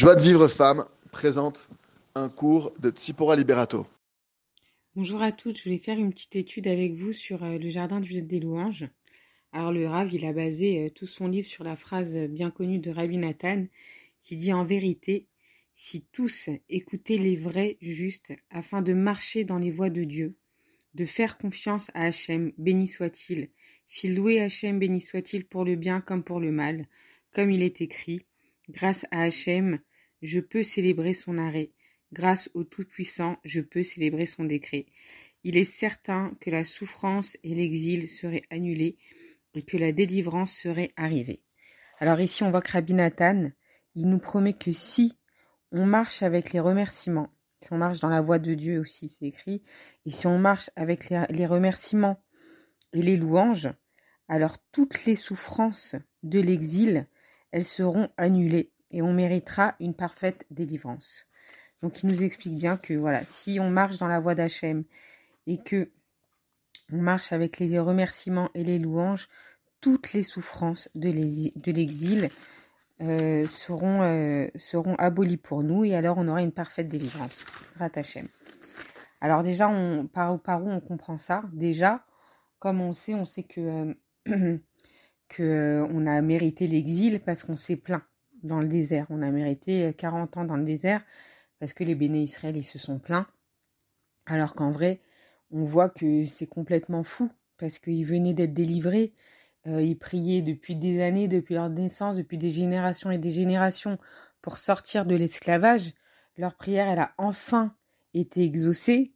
Joie de vivre femme présente un cours de Tsipora Liberato. Bonjour à toutes, je voulais faire une petite étude avec vous sur euh, le jardin des louanges. Alors le Rav, il a basé euh, tout son livre sur la phrase bien connue de Rabbi Nathan qui dit en vérité, si tous écoutaient les vrais justes afin de marcher dans les voies de Dieu, de faire confiance à Hachem, béni soit-il, s'il louait Hachem, béni soit-il pour le bien comme pour le mal, comme il est écrit, grâce à Hachem, je peux célébrer son arrêt, grâce au Tout-Puissant, je peux célébrer son décret. Il est certain que la souffrance et l'exil seraient annulés et que la délivrance serait arrivée. Alors ici, on voit que Rabbi Nathan, il nous promet que si on marche avec les remerciements, si on marche dans la voie de Dieu aussi, c'est écrit, et si on marche avec les, remerciements et les louanges, alors toutes les souffrances de l'exil, elles seront annulées et on méritera une parfaite délivrance. Donc il nous explique bien que voilà, si on marche dans la voie d'Hachem et que on marche avec les remerciements et les louanges, toutes les souffrances de l'exil euh, seront, euh, seront abolies pour nous et alors on aura une parfaite délivrance. Ratachem. Alors déjà, par, où on comprend ça? Déjà, comme on sait, on sait que, euh, a mérité l'exil parce qu'on s'est plaint dans le désert. On a mérité 40 ans dans le désert parce que les béné Israël ils se sont plaints. Alors qu'en vrai, on voit que c'est complètement fou parce qu'ils venaient d'être délivrés euh, ils priaient depuis des années, depuis leur naissance, depuis des générations et des générations pour sortir de l'esclavage. Leur prière, elle a enfin été exaucée.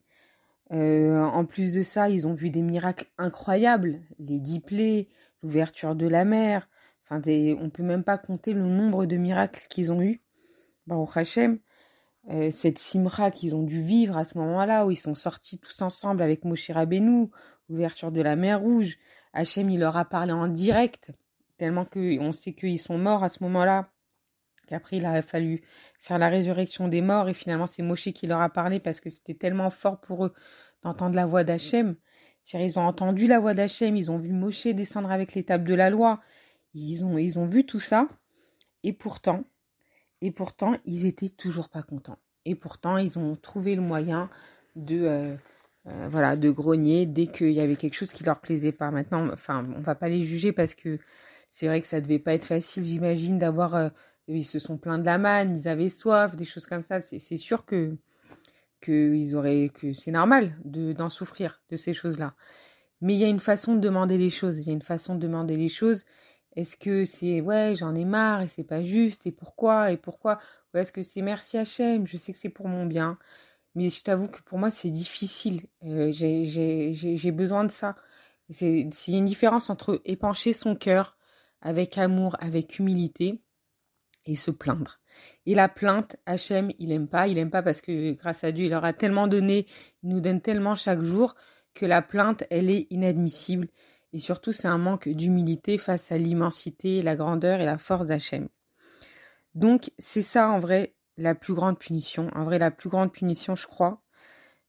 Euh, en plus de ça, ils ont vu des miracles incroyables, les dix plaies, l'ouverture de la mer. Enfin, des, on peut même pas compter le nombre de miracles qu'ils ont eu. Baruch Hashem, euh, cette simra qu'ils ont dû vivre à ce moment-là, où ils sont sortis tous ensemble avec Moshe Rabbeinu, ouverture de la mer Rouge, Hachem, il leur a parlé en direct, tellement qu'on sait qu'ils sont morts à ce moment-là, qu'après il a fallu faire la résurrection des morts, et finalement c'est Moshe qui leur a parlé parce que c'était tellement fort pour eux d'entendre la voix d'Hachem. Ils ont entendu la voix d'Hachem, ils ont vu Moshe descendre avec les tables de la loi, ils ont, ils ont vu tout ça, et pourtant, et pourtant, ils étaient toujours pas contents. Et pourtant, ils ont trouvé le moyen de, euh, euh, voilà, de grogner dès qu'il y avait quelque chose qui leur plaisait pas. Maintenant, enfin, on va pas les juger parce que c'est vrai que ça devait pas être facile, j'imagine, d'avoir. Euh, ils se sont plaints de la manne, ils avaient soif, des choses comme ça. C'est sûr que que auraient que c'est normal de d'en souffrir de ces choses-là. Mais il y a une façon de demander les choses. Il y a une façon de demander les choses. Est-ce que c'est ouais, j'en ai marre et c'est pas juste et pourquoi et pourquoi? Ou est-ce que c'est merci Hachem, je sais que c'est pour mon bien mais je t'avoue que pour moi, c'est difficile. Euh, j'ai besoin de ça. C'est une différence entre épancher son cœur avec amour, avec humilité, et se plaindre. Et la plainte, Hachem, il aime pas. Il aime pas parce que grâce à Dieu, il leur a tellement donné, il nous donne tellement chaque jour que la plainte, elle est inadmissible. Et surtout, c'est un manque d'humilité face à l'immensité, la grandeur et la force d'Hachem. Donc, c'est ça en vrai la plus grande punition. En vrai, la plus grande punition, je crois,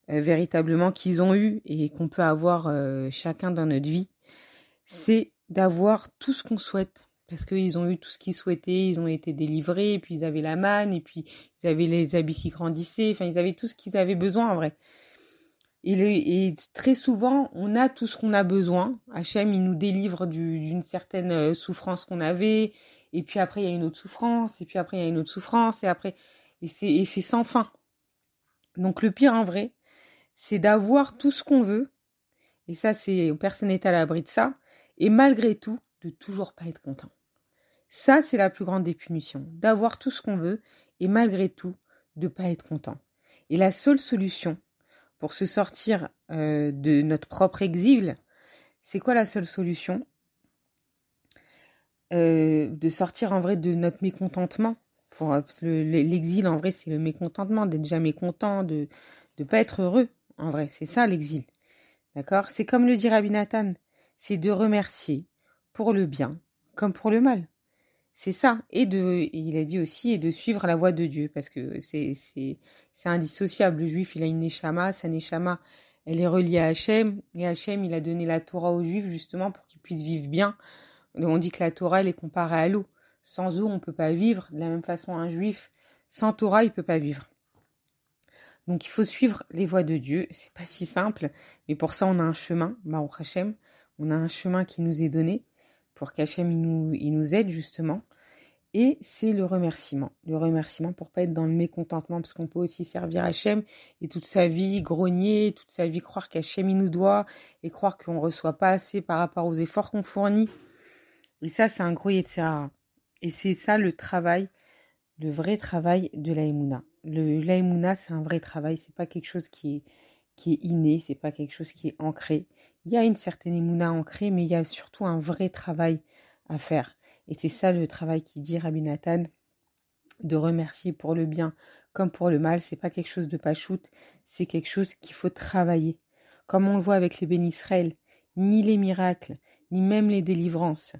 euh, véritablement qu'ils ont eu et qu'on peut avoir euh, chacun dans notre vie, c'est d'avoir tout ce qu'on souhaite. Parce qu'ils ont eu tout ce qu'ils souhaitaient, ils ont été délivrés, puis ils avaient la manne, et puis ils avaient les habits qui grandissaient, enfin ils avaient tout ce qu'ils avaient besoin en vrai. Et, très souvent, on a tout ce qu'on a besoin. Hachem, il nous délivre d'une certaine euh, souffrance qu'on avait, et puis après il y a une autre souffrance, et puis après il y a une autre souffrance, et après et c'est sans fin. Donc le pire en vrai, c'est d'avoir tout ce qu'on veut, et ça c'est personne n'est à l'abri de ça, et malgré tout de toujours pas être content. Ça c'est la plus grande des punitions, d'avoir tout ce qu'on veut et malgré tout de pas être content. Et la seule solution pour se sortir euh, de notre propre exil, c'est quoi la seule solution? Euh, de sortir en vrai de notre mécontentement. Euh, l'exil en vrai, c'est le mécontentement, d'être jamais content, de ne pas être heureux. En vrai, c'est ça l'exil. D'accord? C'est comme le dit Rabbi Nathan, c'est de remercier pour le bien comme pour le mal. C'est ça. Et de, il a dit aussi, et de suivre la voie de Dieu, parce que c'est, c'est, c'est indissociable. Le juif, il a une neshama, sa neshama, elle est reliée à Hachem, et Hachem, il a donné la Torah aux juifs justement pour qu'ils puissent vivre bien on dit que la Torah, elle est comparée à l'eau. Sans eau, on peut pas vivre. De la même façon, un juif, Sans Torah, il peut pas vivre. Donc il faut suivre les voies de Dieu. C'est pas si simple, mais pour ça on a un chemin, Baruch Hashem. On a un chemin qui nous est donné pour qu'Hachem il nous, il nous aide justement. Et c'est le remerciement. Le remerciement pour pas être dans le mécontentement, parce qu'on peut aussi servir Hachem et toute sa vie grogner, toute sa vie croire qu'Hachem il nous doit et croire qu'on reçoit pas assez par rapport aux efforts qu'on fournit. Et ça, c'est un gros etc. Et c'est ça le travail, le vrai travail de la Le la c'est un vrai travail, c'est pas quelque chose qui est qui est inné, c'est pas quelque chose qui est ancré. Il y a une certaine émouna ancrée, mais il y a surtout un vrai travail à faire. Et c'est ça le travail qui dit Rabbi Nathan, de remercier pour le bien comme pour le mal. C'est pas quelque chose de pachoute, c'est quelque chose qu'il faut travailler. Comme on le voit avec les bénisraël, ni les miracles, ni même les délivrances,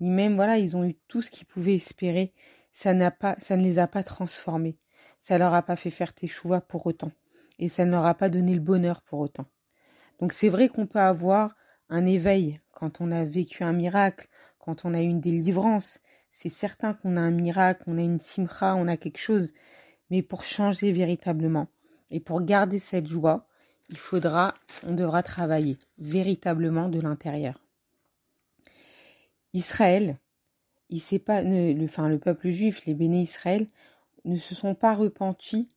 ni même, voilà, ils ont eu tout ce qu'ils pouvaient espérer. Ça n'a pas, ça ne les a pas transformés. Ça leur a pas fait faire tes pour autant. Et ça ne leur a pas donné le bonheur pour autant. Donc c'est vrai qu'on peut avoir un éveil quand on a vécu un miracle, quand on a eu une délivrance. C'est certain qu'on a un miracle, on a une simcha, on a quelque chose. Mais pour changer véritablement et pour garder cette joie, il faudra, on devra travailler véritablement de l'intérieur. Israël, il sait pas, le, enfin, le peuple juif, les béné Israël, ne se sont pas repentis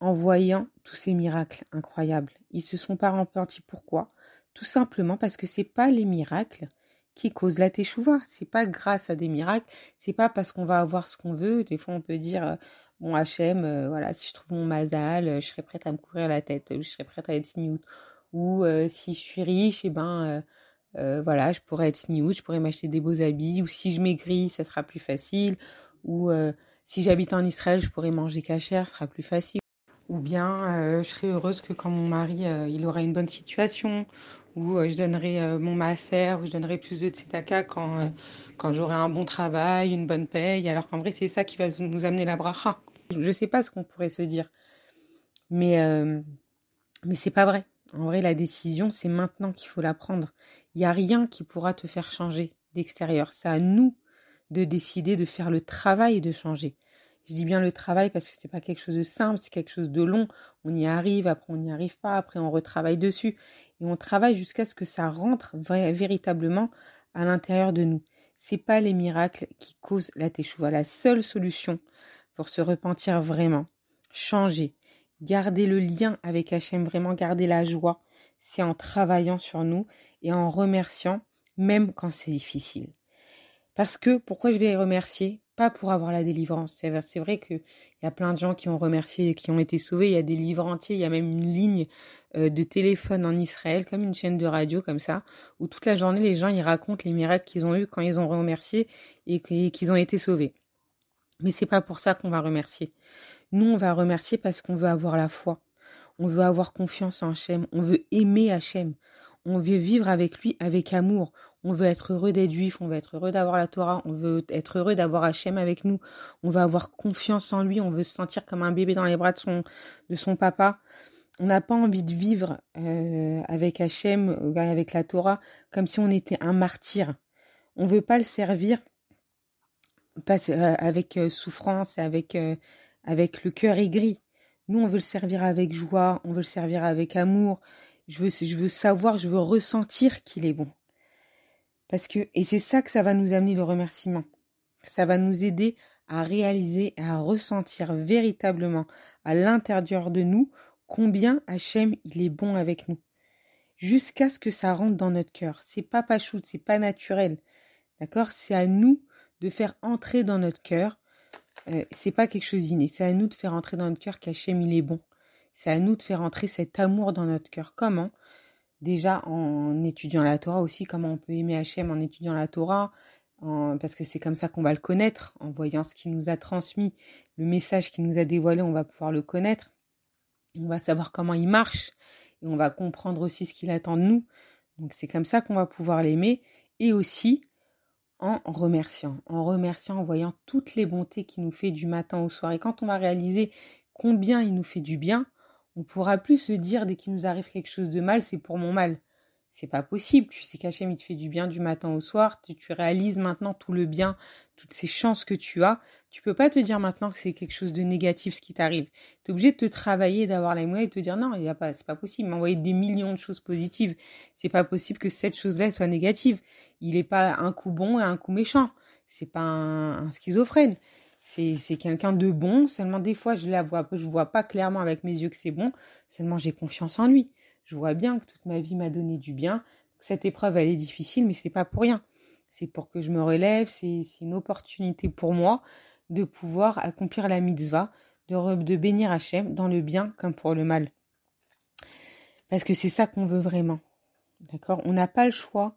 en voyant tous ces miracles incroyables. Ils se sont pas repentis. Pourquoi? Tout simplement parce que c'est pas les miracles qui causent la teshuva. C'est pas grâce à des miracles. C'est pas parce qu'on va avoir ce qu'on veut. Des fois, on peut dire, euh, bon, Hachem, euh, voilà, si je trouve mon mazal, euh, je serais prête à me courir la tête, je serais prête à être sniout. Ou si je suis riche, et eh ben, voilà, je pourrais être sniout, je pourrais m'acheter des beaux habits. Ou si je maigris, ça sera plus facile. Ou si j'habite en Israël, je pourrais manger cachère, ce sera plus facile ou bien euh, je serais heureuse que quand mon mari euh, il aura une bonne situation, ou euh, je donnerai mon masser, ou je donnerai plus de tzedaka quand, quand j'aurai un bon travail, une bonne paye, alors qu'en vrai c'est ça qui va nous amener la bracha. Je sais pas ce qu'on pourrait se dire, mais, mais c'est pas vrai. En vrai, la décision, c'est maintenant qu'il faut la prendre. Il n'y a rien qui pourra te faire changer d'extérieur. C'est à nous de décider de faire le travail de changer. Je dis bien le travail parce que c'est pas quelque chose de simple, c'est quelque chose de long. On y arrive, après on n'y arrive pas, après on retravaille dessus et on travaille jusqu'à ce que ça rentre véritablement à l'intérieur de nous. C'est pas les miracles qui causent la teshuva. La seule solution pour se repentir vraiment, changer, garder le lien avec Hachem, vraiment garder la joie, c'est en travaillant sur nous et en remerciant même quand c'est difficile. Parce que pourquoi je vais remercier pas pour avoir la délivrance. C'est vrai qu'il y a plein de gens qui ont remercié et qui ont été sauvés. Il y a des livres entiers, il y a même une ligne euh, de téléphone en Israël, comme une chaîne de radio comme ça, où toute la journée les gens ils racontent les miracles qu'ils ont eus quand ils ont remercié et qu'ils ont été sauvés. Mais c'est pas pour ça qu'on va remercier. Nous, on va remercier parce qu'on veut avoir la foi. On veut avoir confiance en Hachem. On veut aimer Hachem. On veut vivre avec lui avec amour. On veut être heureux d'être juif, on veut être heureux d'avoir la Torah, on veut être heureux d'avoir Hachem avec nous, on veut avoir confiance en lui, on veut se sentir comme un bébé dans les bras de son, de son papa. On n'a pas envie de vivre euh, avec Hachem, euh, avec la Torah, comme si on était un martyr. On veut pas le servir euh, avec souffrance, avec, avec le cœur aigri. Nous, on veut le servir avec joie, on veut le servir avec amour. Je veux, savoir, je veux ressentir qu'il est bon. Parce que, et c'est ça que ça va nous amener le remerciement. Ça va nous aider à réaliser, à ressentir véritablement à l'intérieur de nous combien Hachem il est bon avec nous. Jusqu'à ce que ça rentre dans notre cœur. C'est pas pachoute, c'est pas naturel. D'accord? C'est à nous de faire entrer dans notre cœur. Euh, c'est pas quelque chose d'inné. C'est à nous de faire entrer dans notre cœur qu'Hachem il est bon. C'est à nous de faire entrer cet amour dans notre cœur. Comment? Déjà en étudiant la Torah aussi, comment on peut aimer Hachem en étudiant la Torah, parce que c'est comme ça qu'on va le connaître, en voyant ce qu'il nous a transmis, le message qu'il nous a dévoilé, on va pouvoir le connaître, on va savoir comment il marche, et on va comprendre aussi ce qu'il attend de nous. Donc c'est comme ça qu'on va pouvoir l'aimer, et aussi en remerciant, en remerciant, en voyant toutes les bontés qu'il nous fait du matin au soir. Et quand on va réaliser combien il nous fait du bien, on pourra plus se dire dès qu'il nous arrive quelque chose de mal, c'est pour mon mal. C'est pas possible. Tu sais qu'Hachem, il te fait du bien du matin au soir. Tu, réalises maintenant tout le bien, toutes ces chances que tu as. Tu peux pas te dire maintenant que c'est quelque chose de négatif ce qui t'arrive. Tu obligé de te travailler, d'avoir la mémoire et de te dire non, il y a pas, c'est pas possible. M'envoyer des millions de choses positives. C'est pas possible que cette chose-là soit négative. Il est pas un coup bon et un coup méchant. C'est pas un schizophrène. C'est, quelqu'un de bon. Seulement des fois, je la vois, je vois pas clairement avec mes yeux que c'est bon. Seulement j'ai confiance en lui. Je vois bien que toute ma vie m'a donné du bien. Cette épreuve, elle est difficile, mais c'est pas pour rien. C'est pour que je me relève. C'est, c'est une opportunité pour moi de pouvoir accomplir la mitzvah, de, de bénir Hachem dans le bien comme pour le mal. Parce que c'est ça qu'on veut vraiment. D'accord? On n'a pas le choix.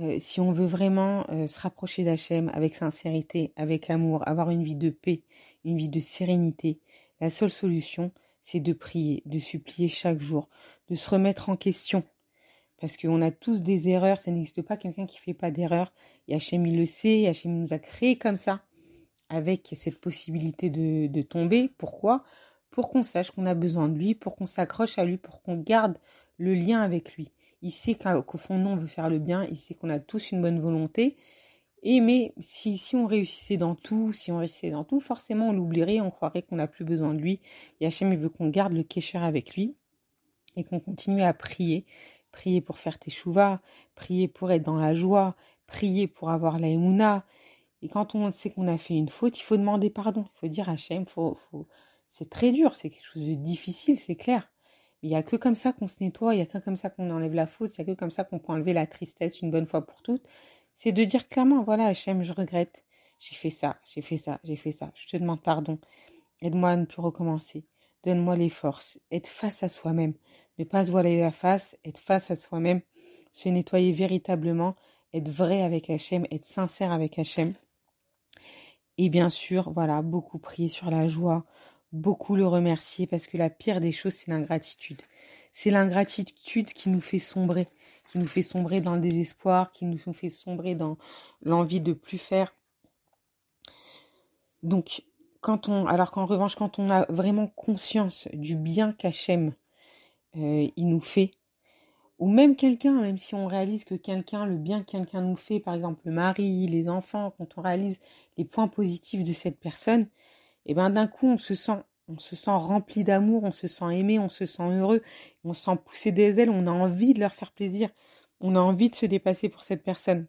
Euh, si on veut vraiment euh, se rapprocher d'Hachem avec sincérité, avec amour, avoir une vie de paix, une vie de sérénité, la seule solution, c'est de prier, de supplier chaque jour, de se remettre en question. Parce qu'on a tous des erreurs, ça n'existe pas quelqu'un qui fait pas d'erreur. Et Hachem, il le sait, Hachem nous a créé comme ça, avec cette possibilité de tomber. Pourquoi? Pour qu'on sache qu'on a besoin de lui, pour qu'on s'accroche à lui, pour qu'on garde le lien avec lui. Il sait qu'au fond, nous, on veut faire le bien, il sait qu'on a tous une bonne volonté, et mais si, on réussissait dans tout, si on réussissait dans tout, forcément on l'oublierait, on croirait qu'on n'a plus besoin de lui. Et Hachem, il veut qu'on garde le kécher avec lui et qu'on continue à prier. Prier pour faire tes chouvas, prier pour être dans la joie, prier pour avoir la émouna. Et quand on sait qu'on a fait une faute, il faut demander pardon. Il faut dire Hachem, faut, faut... c'est très dur, c'est quelque chose de difficile, c'est clair. Il n'y a que comme ça qu'on se nettoie, il n'y a que comme ça qu'on enlève la faute, il n'y a que comme ça qu'on peut enlever la tristesse une bonne fois pour toutes c'est de dire clairement, voilà, Hachem, je regrette. J'ai fait ça, j'ai fait ça, j'ai fait ça. Je te demande pardon. Aide-moi à ne plus recommencer. Donne-moi les forces. Être face à soi-même. Ne pas se voiler la face, être face à soi-même. Se nettoyer véritablement. Être vrai avec Hachem, être sincère avec Hachem. Et bien sûr, voilà, beaucoup prier sur la joie, beaucoup le remercier parce que la pire des choses, c'est l'ingratitude. C'est l'ingratitude qui nous fait sombrer qui nous fait sombrer dans le désespoir, qui nous fait sombrer dans l'envie de plus faire. Donc, quand on, alors qu'en revanche, quand on a vraiment conscience du bien qu'Hachem euh, il nous fait, ou même quelqu'un, même si on réalise que quelqu'un, le bien que quelqu'un nous fait, par exemple le mari, les enfants, quand on réalise les points positifs de cette personne, et eh ben d'un coup on se sent on se sent rempli d'amour, on se sent aimé, on se sent heureux, on se sent pousser des ailes, on a envie de leur faire plaisir, on a envie de se dépasser pour cette personne.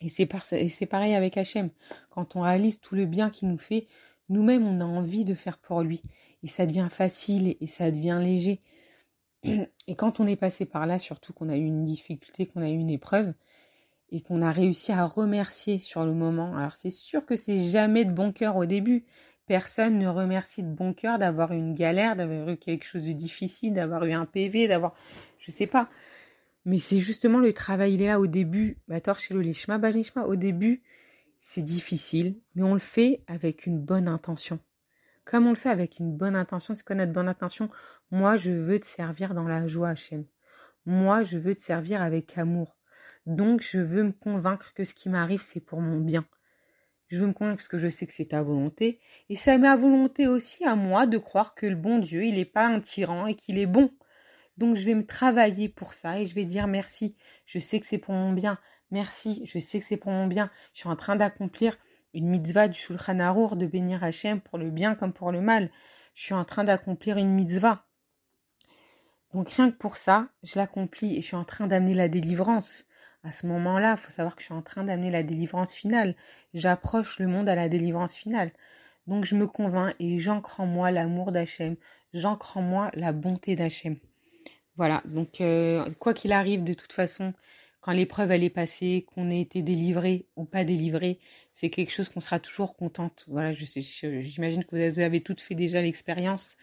Et c'est, pareil avec Hachem. Quand on réalise tout le bien qu'il nous fait, nous-mêmes, on a envie de faire pour lui. Et ça devient facile et ça devient léger. Et quand on est passé par là, surtout qu'on a eu une difficulté, qu'on a eu une épreuve, et qu'on a réussi à remercier sur le moment. Alors c'est sûr que c'est jamais de bon cœur au début. Personne ne remercie de bon cœur d'avoir eu une galère, d'avoir eu quelque chose de difficile, d'avoir eu un PV, d'avoir, je sais pas. Mais c'est justement le travail, il est là au début. Bah, au début, c'est difficile, mais on le fait avec une bonne intention. Comme on le fait avec une bonne intention, c'est quoi notre bonne intention? Moi, je veux te servir dans la joie, Hachem. Moi, je veux te servir avec amour. Donc, je veux me convaincre que ce qui m'arrive, c'est pour mon bien. Je veux me convaincre parce que je sais que c'est ta volonté. Et c'est ma volonté aussi à moi de croire que le bon Dieu, il n'est pas un tyran et qu'il est bon. Donc je vais me travailler pour ça et je vais dire merci. Je sais que c'est pour mon bien. Merci, je sais que c'est pour mon bien. Je suis en train d'accomplir une mitzvah du Shulchan Arour de bénir Hachem pour le bien comme pour le mal. Je suis en train d'accomplir une mitzvah. Donc rien que pour ça, je l'accomplis et je suis en train d'amener la délivrance à ce moment-là, il faut savoir que je suis en train d'amener la délivrance finale. J'approche le monde à la délivrance finale. Donc je me convainc et j'ancre en moi l'amour d'Hachem, j'ancre en moi la bonté d'Hachem. Voilà, donc euh, quoi qu'il arrive, de toute façon, quand l'épreuve elle est passée, qu'on ait été délivré ou pas délivré, c'est quelque chose qu'on sera toujours contente. Voilà, j'imagine que vous avez toutes fait déjà l'expérience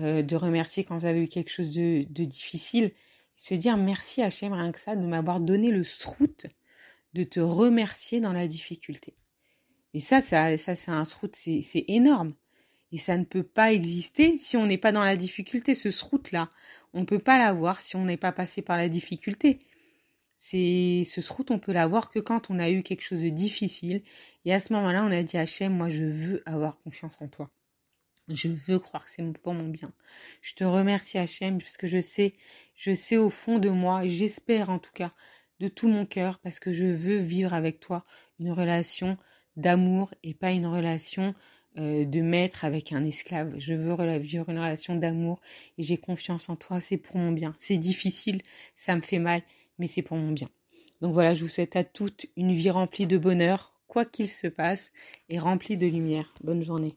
euh, de remercier quand vous avez eu quelque chose de, de difficile se dire merci Hachem rien que ça de m'avoir donné le srout de te remercier dans la difficulté. Et ça, ça, ça c'est un srout, c'est énorme. Et ça ne peut pas exister si on n'est pas dans la difficulté. Ce srout-là, on ne peut pas l'avoir si on n'est pas passé par la difficulté. Ce srout, on peut l'avoir que quand on a eu quelque chose de difficile. Et à ce moment-là, on a dit Hachem, moi je veux avoir confiance en toi. Je veux croire que c'est pour mon bien. Je te remercie Hachem parce que je sais, je sais au fond de moi, j'espère en tout cas de tout mon cœur parce que je veux vivre avec toi une relation d'amour et pas une relation euh, de maître avec un esclave. Je veux vivre une relation d'amour et j'ai confiance en toi, c'est pour mon bien. C'est difficile, ça me fait mal, mais c'est pour mon bien. Donc voilà, je vous souhaite à toutes une vie remplie de bonheur, quoi qu'il se passe, et remplie de lumière. Bonne journée.